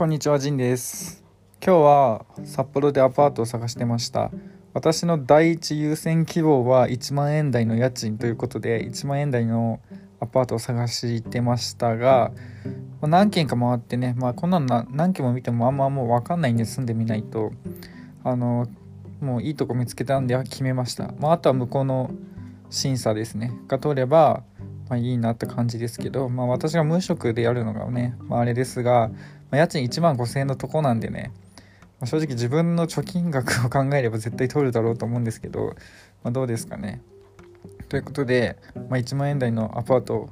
こんにちは、ジンです。今日は札幌でアパートを探してました。私の第一優先希望は1万円台の家賃ということで、1万円台のアパートを探してましたが、まあ何軒か回ってね、まあこんなの何軒も見てもあんまもう分かんないんで住んでみないと、あの、もういいとこ見つけたんで決めました。まああとは向こうの審査ですね、が通れば、まあ、いいなって感じですけど、まあ、私が無職でやるのがね、まあ、あれですが、まあ、家賃1万5000円のとこなんでね、まあ、正直自分の貯金額を考えれば絶対取るだろうと思うんですけど、まあ、どうですかね。ということで、ま、1万円台のアパートを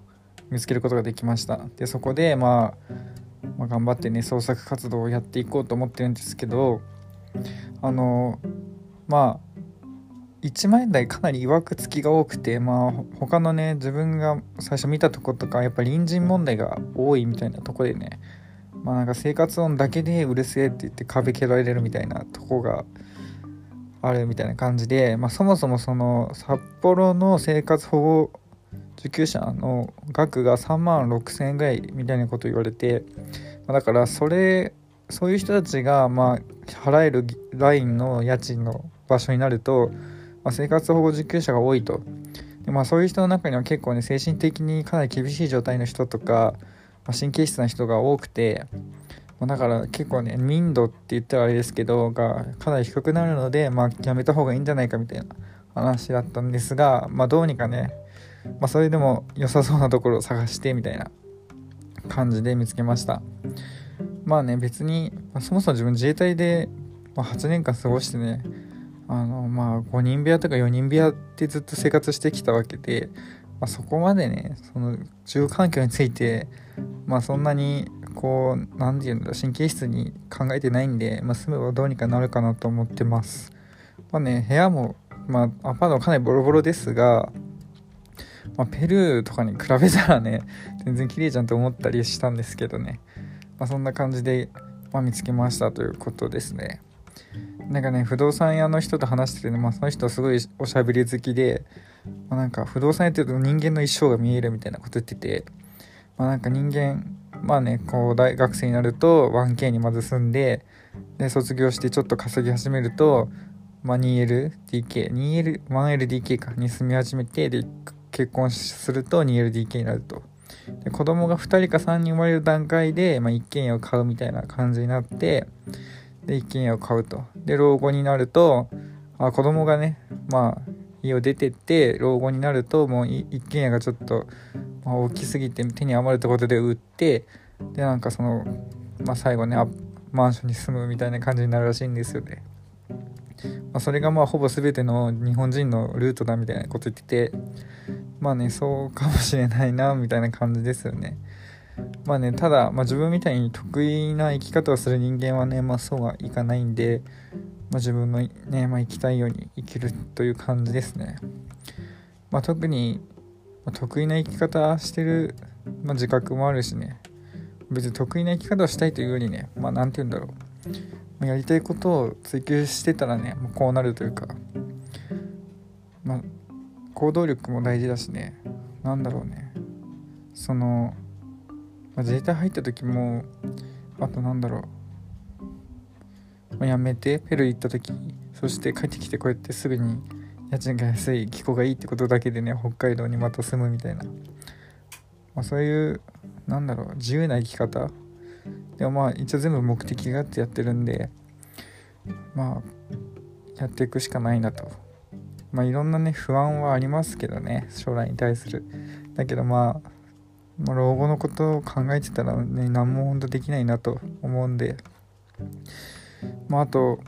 見つけることができました。でそこで、まあ、ま頑張ってね創作活動をやっていこうと思ってるんですけどあのまあ1万円台かなり曰くつきが多くてまあ他のね自分が最初見たとことかやっぱ隣人問題が多いみたいなとこでねまあなんか生活音だけでうるせえって言って壁蹴られるみたいなとこがあるみたいな感じで、まあ、そもそもその札幌の生活保護受給者の額が3万6,000円ぐらいみたいなこと言われて、ま、だからそれそういう人たちがまあ払えるラインの家賃の場所になると、まあ、生活保護受給者が多いと。で、まあ、そういう人の中には結構ね精神的にかなり厳しい状態の人とか、まあ、神経質な人が多くて、まあ、だから結構ね民度って言ったらあれですけどがかなり低くなるので、まあ、やめた方がいいんじゃないかみたいな話だったんですが、まあ、どうにかね、まあ、それでも良さそうなところを探してみたいな感じで見つけました。まあね別に、まあ、そもそも自分自衛隊で、ま、8年間過ごしてねあのまあ5人部屋とか4人部屋ってずっと生活してきたわけで、まあ、そこまでねその住環境についてまあそんなにこう何て言うんだ神経質に考えてないんで、まあ、住めばどうにかなるかなと思ってます。まあね部屋もまあアパートもかなりボロボロですがまあ、ペルーとかに比べたらね全然綺麗じゃんと思ったりしたんですけどね、まあ、そんな感じで、まあ、見つけましたということですね。なんかね不動産屋の人と話しててね、まあ、その人すごいおしゃべり好きで、まあ、なんか不動産屋っていうと人間の一生が見えるみたいなこと言ってて、まあ、なんか人間まあねこう大学生になると 1K にまず住んでで卒業してちょっと稼ぎ始めると、まあ、2LDK2L 1LDK かに住み始めてで結婚すると 2LDK になると。で子供が2人か3人生まれる段階で、まあ、一軒家を買うみたいな感じになってで一軒家を買うと。で老後になるとあ子供がねまあ家を出てって老後になるともう一軒家がちょっと、大きすぎて手に余るってことで売ってでなんかその、まあ、最後ねマンションに住むみたいな感じになるらしいんですよね。まあ、それがまあほぼ全ての日本人のルートだみたいなこと言っててまあねそうかもしれないなみたいな感じですよねまあねただ、まあ、自分みたいに得意な生き方をする人間はねまあそうはいかないんで、まあ、自分のね、まあ、生きたいように生きるという感じですね。まあ特に、ま、得意な生き方してる、ま、自覚もあるしね。別に得意な生き方をしたいというよりねまあ何て言うんだろう。やりたいことを追求してたらねもうこうなるというか。まあ行動力も大事だしね。なんだろうね。その、まあ、自衛隊入った時もあとなんだろう、辞めてペルー行った時そして帰ってきてこうやってすぐに家賃が安い気候がいいってことだけでね北海道にまた住むみたいな、まあ、そういうなんだろう自由な生き方。でもまあ一応全部目的があってやってるんでまあやっていくしかないなと。まあいろんなね不安はありますけどね将来に対する。だけどまあ、まあ、老後のことを考えてたらね何も本当できないなと思うんで。まああと、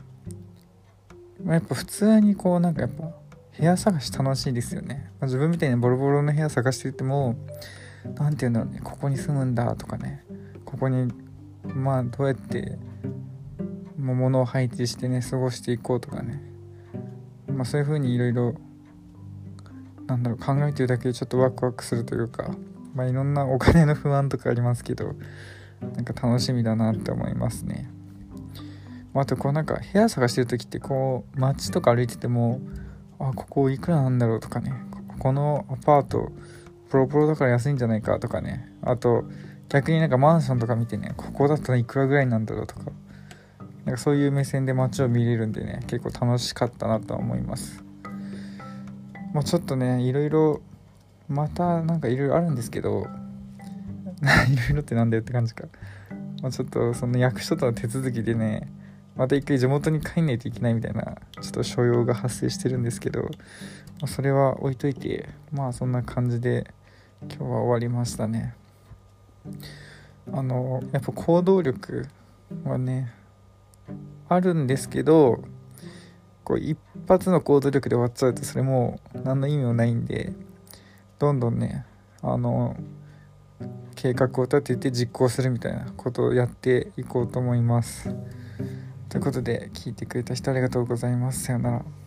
まあ、やっぱ普通にこうなんかやっぱ部屋探し楽しいですよね、まあ、自分みたいにボロボロの部屋探してても何て言うんだろうね。ここに住むんだとかね。ここにまあどうやって物を配置してね過ごしていこうとかね。まあそういう風にいろいろなんだろう考えてるだけでちょっとワクワクするというかまあいろんなお金の不安とかありますけどなんか楽しみだなって思いますね。あとこうなんか部屋探してる時ってこう街とか歩いててもあここいくらなんだろうとかね。ここのアパートボロボロだから安いんじゃないかとかね。あと逆になんかマンションとか見てねここだったらいくらぐらいなんだろうとか。なんかそういう目線で街を見れるんでね結構楽しかったなとは思います。まあちょっとねいろいろまたなんかいろいろあるんですけど いろいろってなんだよって感じか、まあ、ちょっとその役所との手続きでねまた一回地元に帰んないといけないみたいなちょっと所用が発生してるんですけど、まあ、それは置いといてまあそんな感じで今日は終わりましたねあのやっぱ行動力はねあるんですけどこう一発の行動力で終わっちゃうとそれも何の意味もないんでどんどんねあの計画を立てて実行するみたいなことをやっていこうと思います。ということで聞いてくれた人ありがとうございます。さようなら。